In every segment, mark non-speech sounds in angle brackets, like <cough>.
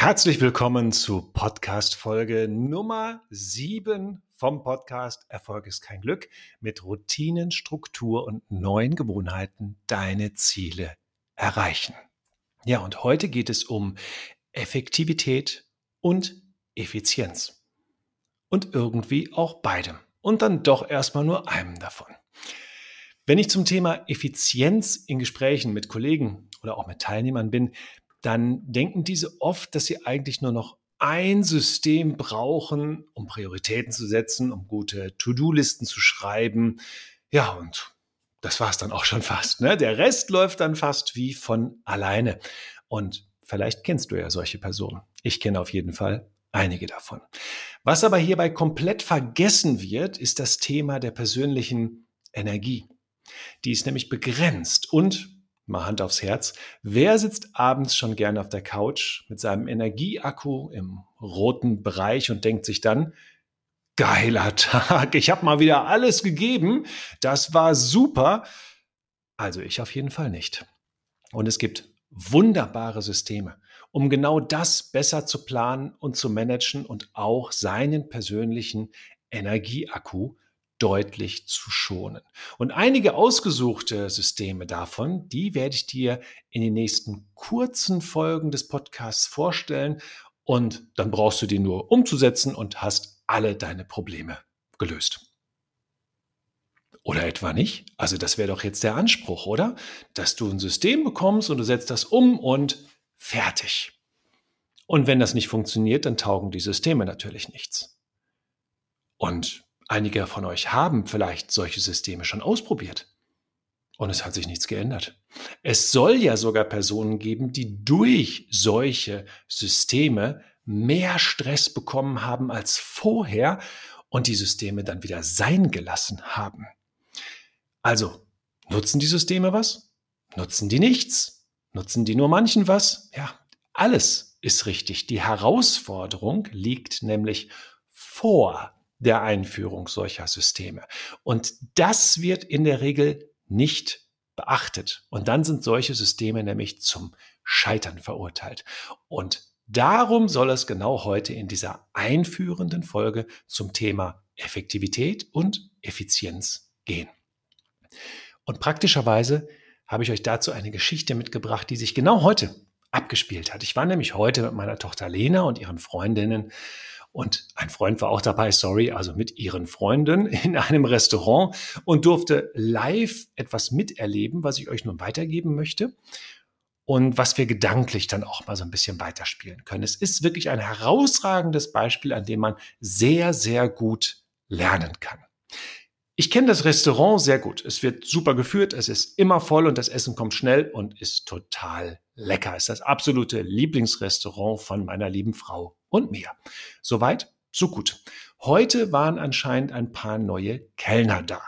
Herzlich willkommen zu Podcast Folge Nummer 7 vom Podcast Erfolg ist kein Glück mit Routinen, Struktur und neuen Gewohnheiten deine Ziele erreichen. Ja, und heute geht es um Effektivität und Effizienz. Und irgendwie auch beidem. Und dann doch erstmal nur einem davon. Wenn ich zum Thema Effizienz in Gesprächen mit Kollegen oder auch mit Teilnehmern bin, dann denken diese oft, dass sie eigentlich nur noch ein System brauchen, um Prioritäten zu setzen, um gute To-Do-Listen zu schreiben. Ja, und das war es dann auch schon fast. Ne? Der Rest läuft dann fast wie von alleine. Und vielleicht kennst du ja solche Personen. Ich kenne auf jeden Fall einige davon. Was aber hierbei komplett vergessen wird, ist das Thema der persönlichen Energie. Die ist nämlich begrenzt und mal Hand aufs Herz, wer sitzt abends schon gerne auf der Couch mit seinem Energieakku im roten Bereich und denkt sich dann, geiler <laughs> Tag, ich habe mal wieder alles gegeben, das war super. Also ich auf jeden Fall nicht. Und es gibt wunderbare Systeme, um genau das besser zu planen und zu managen und auch seinen persönlichen Energieakku deutlich zu schonen. Und einige ausgesuchte Systeme davon, die werde ich dir in den nächsten kurzen Folgen des Podcasts vorstellen. Und dann brauchst du die nur umzusetzen und hast alle deine Probleme gelöst. Oder etwa nicht? Also das wäre doch jetzt der Anspruch, oder? Dass du ein System bekommst und du setzt das um und fertig. Und wenn das nicht funktioniert, dann taugen die Systeme natürlich nichts. Und Einige von euch haben vielleicht solche Systeme schon ausprobiert. Und es hat sich nichts geändert. Es soll ja sogar Personen geben, die durch solche Systeme mehr Stress bekommen haben als vorher und die Systeme dann wieder sein gelassen haben. Also, nutzen die Systeme was? Nutzen die nichts? Nutzen die nur manchen was? Ja, alles ist richtig. Die Herausforderung liegt nämlich vor der Einführung solcher Systeme. Und das wird in der Regel nicht beachtet. Und dann sind solche Systeme nämlich zum Scheitern verurteilt. Und darum soll es genau heute in dieser einführenden Folge zum Thema Effektivität und Effizienz gehen. Und praktischerweise habe ich euch dazu eine Geschichte mitgebracht, die sich genau heute abgespielt hat. Ich war nämlich heute mit meiner Tochter Lena und ihren Freundinnen und ein Freund war auch dabei, sorry, also mit ihren Freunden <laughs> in einem Restaurant und durfte live etwas miterleben, was ich euch nun weitergeben möchte und was wir gedanklich dann auch mal so ein bisschen weiterspielen können. Es ist wirklich ein herausragendes Beispiel, an dem man sehr, sehr gut lernen kann. Ich kenne das Restaurant sehr gut. Es wird super geführt, es ist immer voll und das Essen kommt schnell und ist total lecker. Es ist das absolute Lieblingsrestaurant von meiner lieben Frau und mir. Soweit, so gut. Heute waren anscheinend ein paar neue Kellner da.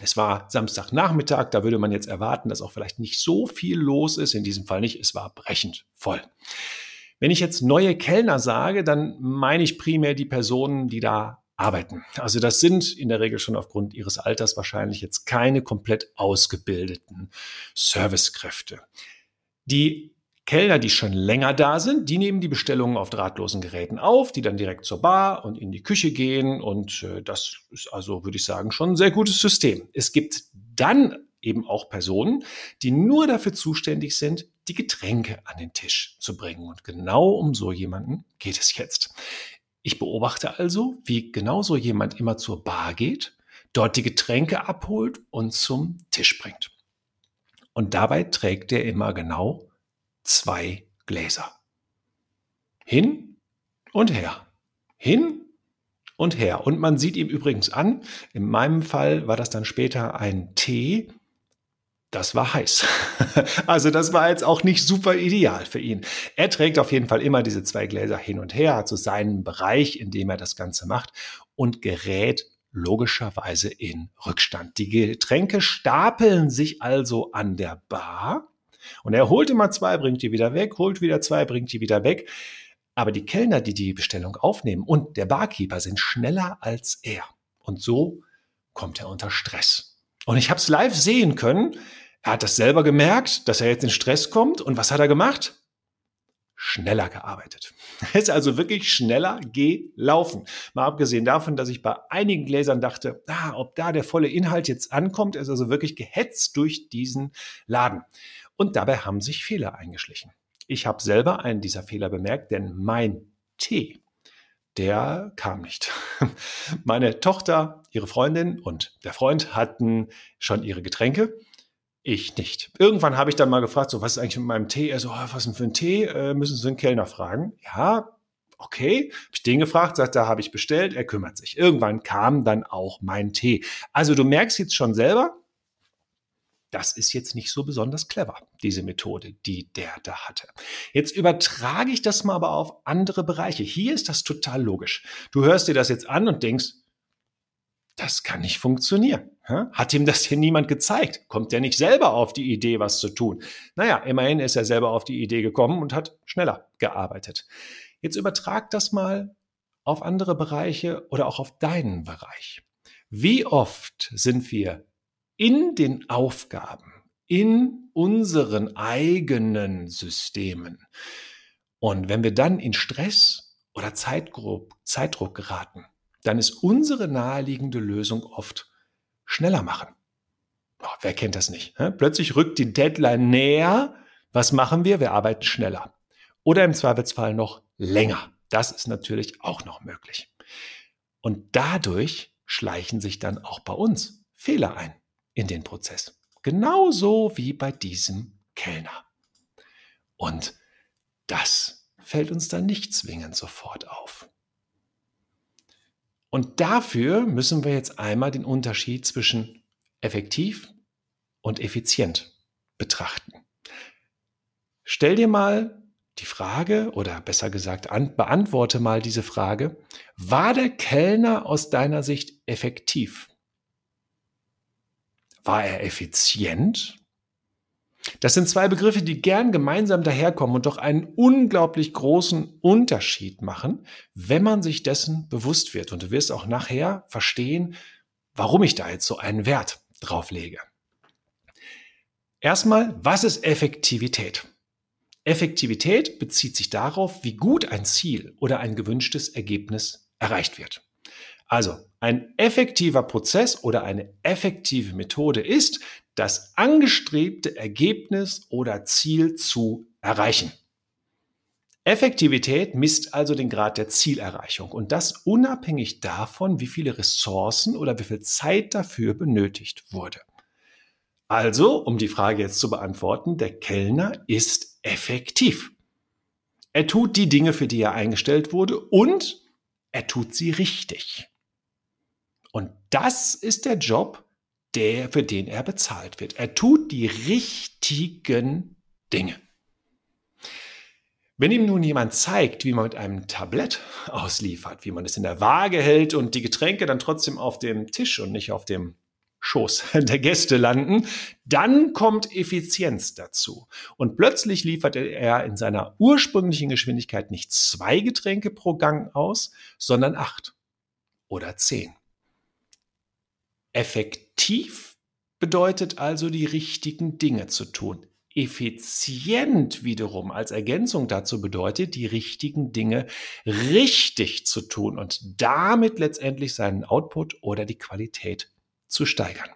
Es war Samstagnachmittag, da würde man jetzt erwarten, dass auch vielleicht nicht so viel los ist. In diesem Fall nicht, es war brechend voll. Wenn ich jetzt neue Kellner sage, dann meine ich primär die Personen, die da arbeiten. Also das sind in der Regel schon aufgrund ihres Alters wahrscheinlich jetzt keine komplett ausgebildeten Servicekräfte. Die Kellner, die schon länger da sind, die nehmen die Bestellungen auf drahtlosen Geräten auf, die dann direkt zur Bar und in die Küche gehen. Und äh, das ist also, würde ich sagen, schon ein sehr gutes System. Es gibt dann eben auch Personen, die nur dafür zuständig sind, die Getränke an den Tisch zu bringen. Und genau um so jemanden geht es jetzt. Ich beobachte also, wie genau so jemand immer zur Bar geht, dort die Getränke abholt und zum Tisch bringt. Und dabei trägt er immer genau zwei Gläser. Hin und her. Hin und her. Und man sieht ihm übrigens an, in meinem Fall war das dann später ein Tee, das war heiß. <laughs> also das war jetzt auch nicht super ideal für ihn. Er trägt auf jeden Fall immer diese zwei Gläser hin und her, hat so seinen Bereich, in dem er das Ganze macht und gerät logischerweise in Rückstand. Die Getränke stapeln sich also an der Bar und er holt immer zwei, bringt die wieder weg, holt wieder zwei, bringt die wieder weg. Aber die Kellner, die die Bestellung aufnehmen und der Barkeeper sind schneller als er. Und so kommt er unter Stress. Und ich habe es live sehen können. Er hat das selber gemerkt, dass er jetzt in Stress kommt. Und was hat er gemacht? Schneller gearbeitet. Er <laughs> ist also wirklich schneller gelaufen. Mal abgesehen davon, dass ich bei einigen Gläsern dachte, ah, ob da der volle Inhalt jetzt ankommt, ist also wirklich gehetzt durch diesen Laden. Und dabei haben sich Fehler eingeschlichen. Ich habe selber einen dieser Fehler bemerkt, denn mein Tee, der kam nicht. <laughs> Meine Tochter, ihre Freundin und der Freund hatten schon ihre Getränke ich nicht. Irgendwann habe ich dann mal gefragt, so, was ist eigentlich mit meinem Tee? Er so, oh, was denn für ein Tee? Äh, müssen Sie den Kellner fragen? Ja, okay. Habe ich den gefragt, sagt, da habe ich bestellt, er kümmert sich. Irgendwann kam dann auch mein Tee. Also du merkst jetzt schon selber, das ist jetzt nicht so besonders clever, diese Methode, die der da hatte. Jetzt übertrage ich das mal aber auf andere Bereiche. Hier ist das total logisch. Du hörst dir das jetzt an und denkst, das kann nicht funktionieren. Hat ihm das hier niemand gezeigt? Kommt er nicht selber auf die Idee, was zu tun? Naja, immerhin ist er selber auf die Idee gekommen und hat schneller gearbeitet. Jetzt übertrag das mal auf andere Bereiche oder auch auf deinen Bereich. Wie oft sind wir in den Aufgaben, in unseren eigenen Systemen und wenn wir dann in Stress oder Zeitdruck, Zeitdruck geraten, dann ist unsere naheliegende Lösung oft schneller machen. Oh, wer kennt das nicht? Ne? Plötzlich rückt die Deadline näher. Was machen wir? Wir arbeiten schneller. Oder im Zweifelsfall noch länger. Das ist natürlich auch noch möglich. Und dadurch schleichen sich dann auch bei uns Fehler ein in den Prozess. Genauso wie bei diesem Kellner. Und das fällt uns dann nicht zwingend sofort auf. Und dafür müssen wir jetzt einmal den Unterschied zwischen effektiv und effizient betrachten. Stell dir mal die Frage oder besser gesagt an, beantworte mal diese Frage, war der Kellner aus deiner Sicht effektiv? War er effizient? Das sind zwei Begriffe, die gern gemeinsam daherkommen und doch einen unglaublich großen Unterschied machen, wenn man sich dessen bewusst wird. Und du wirst auch nachher verstehen, warum ich da jetzt so einen Wert drauf lege. Erstmal, was ist Effektivität? Effektivität bezieht sich darauf, wie gut ein Ziel oder ein gewünschtes Ergebnis erreicht wird. Also ein effektiver Prozess oder eine effektive Methode ist, das angestrebte Ergebnis oder Ziel zu erreichen. Effektivität misst also den Grad der Zielerreichung und das unabhängig davon, wie viele Ressourcen oder wie viel Zeit dafür benötigt wurde. Also, um die Frage jetzt zu beantworten, der Kellner ist effektiv. Er tut die Dinge, für die er eingestellt wurde und er tut sie richtig. Und das ist der Job, der, für den er bezahlt wird. Er tut die richtigen Dinge. Wenn ihm nun jemand zeigt, wie man mit einem Tablett <laughs> ausliefert, wie man es in der Waage hält und die Getränke dann trotzdem auf dem Tisch und nicht auf dem Schoß <laughs> der Gäste landen, dann kommt Effizienz dazu. Und plötzlich liefert er in seiner ursprünglichen Geschwindigkeit nicht zwei Getränke pro Gang aus, sondern acht oder zehn. Effektiv bedeutet also die richtigen Dinge zu tun. Effizient wiederum als Ergänzung dazu bedeutet, die richtigen Dinge richtig zu tun und damit letztendlich seinen Output oder die Qualität zu steigern.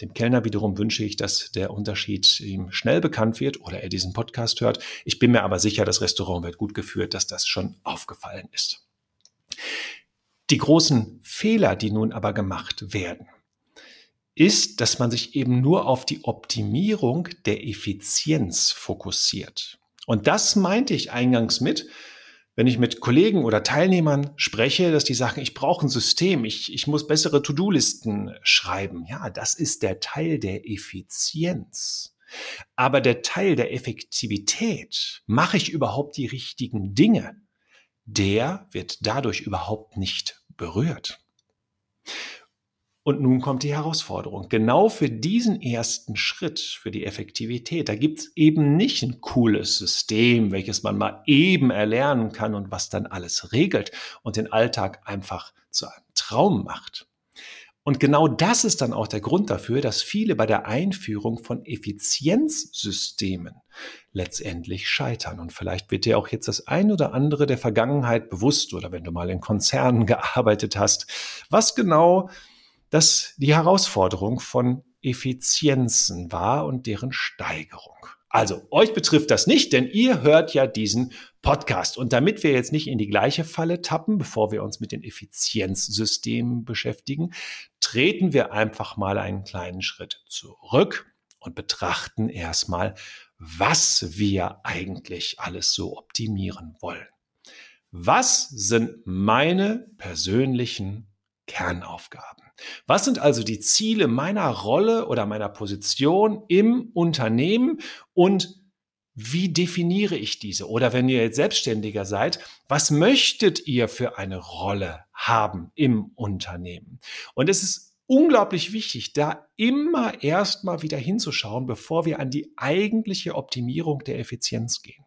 Dem Kellner wiederum wünsche ich, dass der Unterschied ihm schnell bekannt wird oder er diesen Podcast hört. Ich bin mir aber sicher, das Restaurant wird gut geführt, dass das schon aufgefallen ist. Die großen Fehler, die nun aber gemacht werden, ist, dass man sich eben nur auf die Optimierung der Effizienz fokussiert. Und das meinte ich eingangs mit, wenn ich mit Kollegen oder Teilnehmern spreche, dass die sagen, ich brauche ein System, ich, ich muss bessere To-Do-Listen schreiben. Ja, das ist der Teil der Effizienz. Aber der Teil der Effektivität, mache ich überhaupt die richtigen Dinge, der wird dadurch überhaupt nicht berührt. Und nun kommt die Herausforderung. Genau für diesen ersten Schritt, für die Effektivität, da gibt's eben nicht ein cooles System, welches man mal eben erlernen kann und was dann alles regelt und den Alltag einfach zu einem Traum macht. Und genau das ist dann auch der Grund dafür, dass viele bei der Einführung von Effizienzsystemen letztendlich scheitern. Und vielleicht wird dir auch jetzt das ein oder andere der Vergangenheit bewusst oder wenn du mal in Konzernen <laughs> gearbeitet hast, was genau das die Herausforderung von Effizienzen war und deren Steigerung. Also, euch betrifft das nicht, denn ihr hört ja diesen Podcast. Und damit wir jetzt nicht in die gleiche Falle tappen, bevor wir uns mit den Effizienzsystemen beschäftigen, treten wir einfach mal einen kleinen Schritt zurück und betrachten erstmal, was wir eigentlich alles so optimieren wollen. Was sind meine persönlichen Kernaufgaben? Was sind also die Ziele meiner Rolle oder meiner Position im Unternehmen und wie definiere ich diese? Oder wenn ihr jetzt Selbstständiger seid, was möchtet ihr für eine Rolle haben im Unternehmen? Und es ist unglaublich wichtig, da immer erstmal wieder hinzuschauen, bevor wir an die eigentliche Optimierung der Effizienz gehen.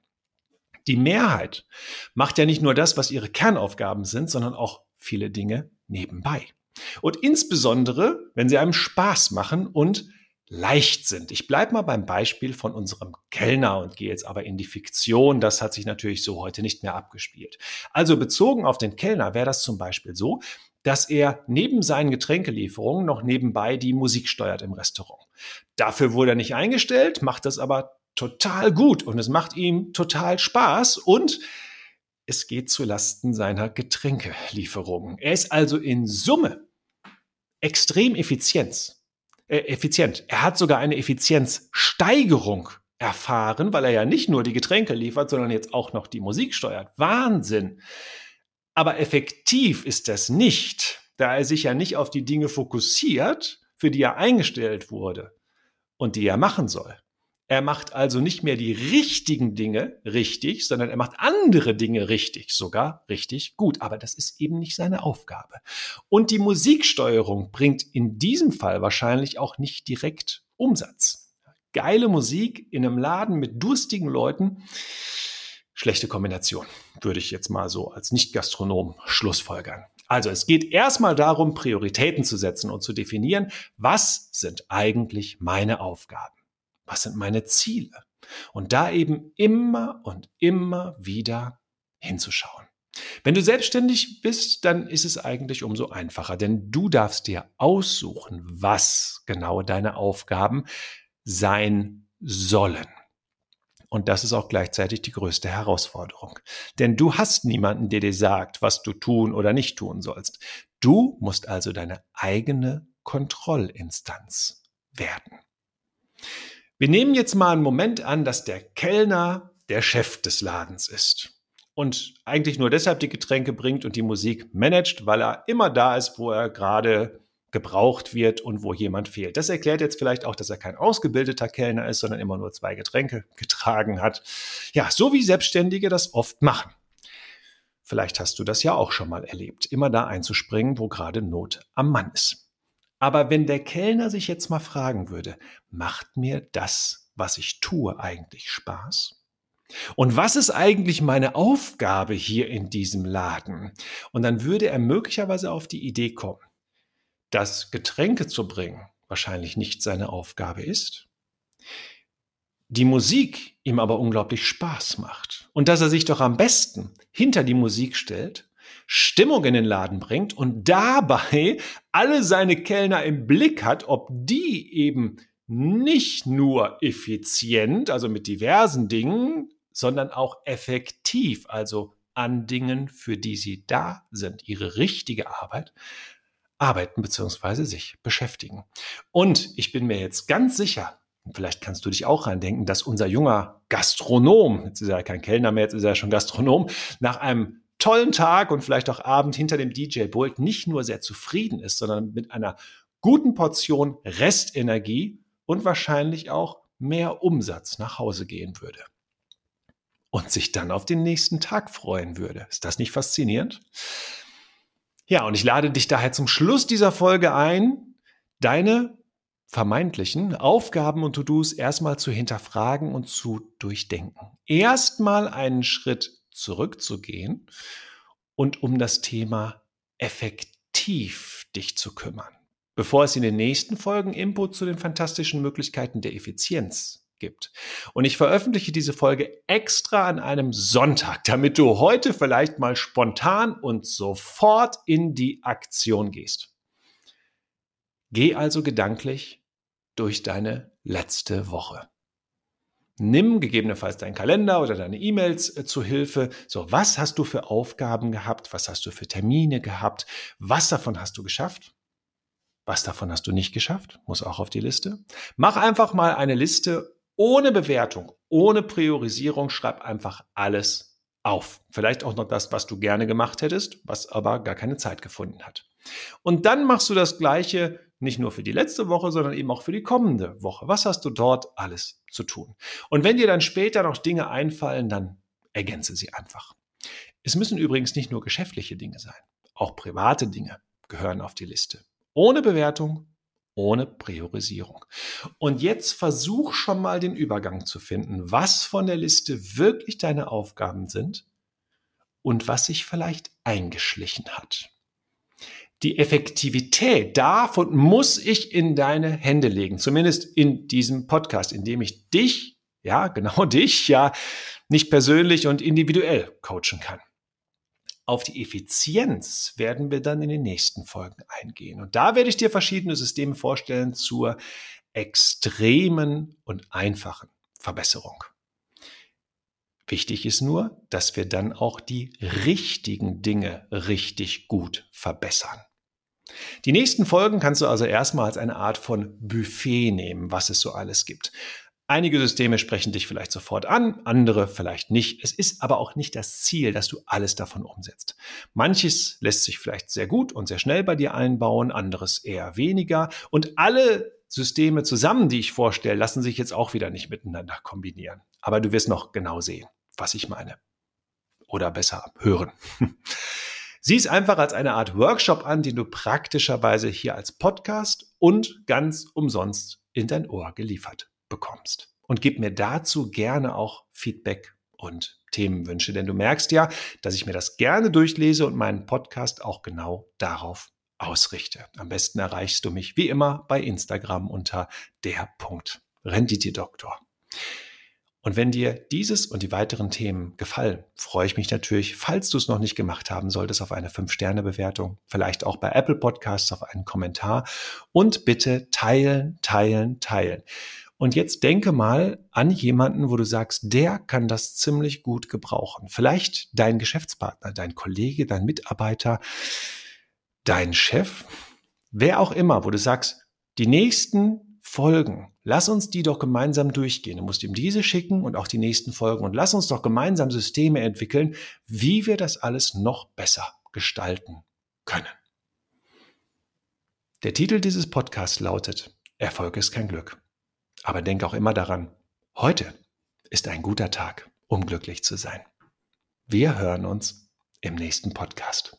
Die Mehrheit macht ja nicht nur das, was ihre Kernaufgaben sind, sondern auch viele Dinge nebenbei. Und insbesondere, wenn sie einem Spaß machen und leicht sind. Ich bleibe mal beim Beispiel von unserem Kellner und gehe jetzt aber in die Fiktion. Das hat sich natürlich so heute nicht mehr abgespielt. Also bezogen auf den Kellner wäre das zum Beispiel so, dass er neben seinen Getränkelieferungen noch nebenbei die Musik steuert im Restaurant. Dafür wurde er nicht eingestellt, macht das aber total gut und es macht ihm total Spaß und es geht zu Lasten seiner Getränkelieferungen. Er ist also in Summe extrem Effizienz, äh, effizient. Er hat sogar eine Effizienzsteigerung erfahren, weil er ja nicht nur die Getränke liefert, sondern jetzt auch noch die Musik steuert. Wahnsinn. Aber effektiv ist das nicht, da er sich ja nicht auf die Dinge fokussiert, für die er eingestellt wurde und die er machen soll. Er macht also nicht mehr die richtigen Dinge richtig, sondern er macht andere Dinge richtig, sogar richtig gut. Aber das ist eben nicht seine Aufgabe. Und die Musiksteuerung bringt in diesem Fall wahrscheinlich auch nicht direkt Umsatz. Geile Musik in einem Laden mit durstigen Leuten. Schlechte Kombination, würde ich jetzt mal so als Nicht-Gastronom schlussfolgern. Also es geht erstmal darum, Prioritäten zu setzen und zu definieren, was sind eigentlich meine Aufgaben. Was sind meine Ziele? Und da eben immer und immer wieder hinzuschauen. Wenn du selbstständig bist, dann ist es eigentlich umso einfacher, denn du darfst dir aussuchen, was genau deine Aufgaben sein sollen. Und das ist auch gleichzeitig die größte Herausforderung. Denn du hast niemanden, der dir sagt, was du tun oder nicht tun sollst. Du musst also deine eigene Kontrollinstanz werden. Wir nehmen jetzt mal einen Moment an, dass der Kellner der Chef des Ladens ist und eigentlich nur deshalb die Getränke bringt und die Musik managt, weil er immer da ist, wo er gerade gebraucht wird und wo jemand fehlt. Das erklärt jetzt vielleicht auch, dass er kein ausgebildeter Kellner ist, sondern immer nur zwei Getränke getragen hat. Ja, so wie Selbstständige das oft machen. Vielleicht hast du das ja auch schon mal erlebt, immer da einzuspringen, wo gerade Not am Mann ist. Aber wenn der Kellner sich jetzt mal fragen würde, macht mir das, was ich tue, eigentlich Spaß? Und was ist eigentlich meine Aufgabe hier in diesem Laden? Und dann würde er möglicherweise auf die Idee kommen, dass Getränke zu bringen wahrscheinlich nicht seine Aufgabe ist, die Musik ihm aber unglaublich Spaß macht und dass er sich doch am besten hinter die Musik stellt Stimmung in den Laden bringt und dabei alle seine Kellner im Blick hat, ob die eben nicht nur effizient, also mit diversen Dingen, sondern auch effektiv, also an Dingen, für die sie da sind, ihre richtige Arbeit, arbeiten bzw. sich beschäftigen. Und ich bin mir jetzt ganz sicher, vielleicht kannst du dich auch reindenken, dass unser junger Gastronom, jetzt ist er kein Kellner mehr, jetzt ist er schon Gastronom, nach einem tollen Tag und vielleicht auch Abend hinter dem DJ-Pult nicht nur sehr zufrieden ist, sondern mit einer guten Portion Restenergie und wahrscheinlich auch mehr Umsatz nach Hause gehen würde. Und sich dann auf den nächsten Tag freuen würde. Ist das nicht faszinierend? Ja, und ich lade dich daher zum Schluss dieser Folge ein, deine vermeintlichen Aufgaben und To-Dos erstmal zu hinterfragen und zu durchdenken. Erstmal einen Schritt zurückzugehen und um das Thema effektiv dich zu kümmern. bevor es in den nächsten Folgen Input zu den fantastischen Möglichkeiten der Effizienz gibt. Und ich veröffentliche diese Folge extra an einem Sonntag, damit du heute vielleicht mal spontan und sofort in die Aktion gehst. Geh also gedanklich durch deine letzte Woche. Nimm gegebenenfalls deinen Kalender oder deine E-Mails äh, zu Hilfe. So, was hast du für Aufgaben gehabt? Was hast du für Termine gehabt? Was davon hast du geschafft? Was davon hast du nicht geschafft? Muss auch auf die Liste. Mach einfach mal eine Liste ohne Bewertung, ohne Priorisierung. Schreib einfach alles auf. Vielleicht auch noch das, was du gerne gemacht hättest, was aber gar keine Zeit gefunden hat. Und dann machst du das Gleiche nicht nur für die letzte Woche, sondern eben auch für die kommende Woche. Was hast du dort alles zu tun? Und wenn dir dann später noch Dinge einfallen, dann ergänze sie einfach. Es müssen übrigens nicht nur geschäftliche Dinge sein. Auch private Dinge gehören auf die Liste. Ohne Bewertung, ohne Priorisierung. Und jetzt versuch schon mal den Übergang zu finden, was von der Liste wirklich deine Aufgaben sind und was sich vielleicht eingeschlichen hat die Effektivität und muss ich in deine Hände legen. Zumindest in diesem Podcast, in dem ich dich, ja, <laughs> genau dich, ja, nicht persönlich und individuell coachen kann. Auf die Effizienz werden wir dann in den nächsten Folgen eingehen. Und da werde ich dir verschiedene Systeme vorstellen zur extremen und einfachen Verbesserung. Wichtig ist nur, dass wir dann auch die richtigen Dinge richtig gut verbessern. Die nächsten Folgen kannst du also erstmal als eine Art von Buffet nehmen, was es so alles gibt. Einige Systeme sprechen dich vielleicht sofort an, andere vielleicht nicht. Es ist aber auch nicht das Ziel, dass du alles davon umsetzt. Manches lässt sich vielleicht sehr gut und sehr schnell bei dir einbauen, anderes eher weniger. Und alle Systeme zusammen, die ich vorstelle, lassen sich jetzt auch wieder nicht miteinander kombinieren. Aber du wirst noch genau sehen, was ich meine. Oder besser hören. <laughs> Sieh es einfach als eine Art Workshop an, den du praktischerweise hier als Podcast und ganz umsonst in dein Ohr geliefert bekommst. Und gib mir dazu gerne auch Feedback und Themenwünsche, denn du merkst ja, dass ich mir das gerne durchlese und meinen Podcast auch genau darauf ausrichte. Am besten erreichst du mich wie immer bei Instagram unter der Punkt Renditedoktor. Und wenn dir dieses und die weiteren Themen gefallen, freue ich mich natürlich, falls du es noch nicht gemacht haben solltest, auf eine 5-Sterne-Bewertung, vielleicht auch bei Apple Podcasts auf einen Kommentar und bitte teilen, teilen, teilen. Und jetzt denke mal an jemanden, wo du sagst, der kann das ziemlich gut gebrauchen. Vielleicht dein Geschäftspartner, dein Kollege, dein Mitarbeiter, dein Chef, wer auch immer, wo du sagst, die nächsten Folgen. Lass uns die doch gemeinsam durchgehen. Du musst ihm diese schicken und auch die nächsten Folgen. Und lass uns doch gemeinsam Systeme entwickeln, wie wir das alles noch besser gestalten können. Der Titel dieses Podcasts lautet Erfolg ist kein Glück. Aber denk auch immer daran, heute ist ein guter Tag, um glücklich zu sein. Wir hören uns im nächsten Podcast.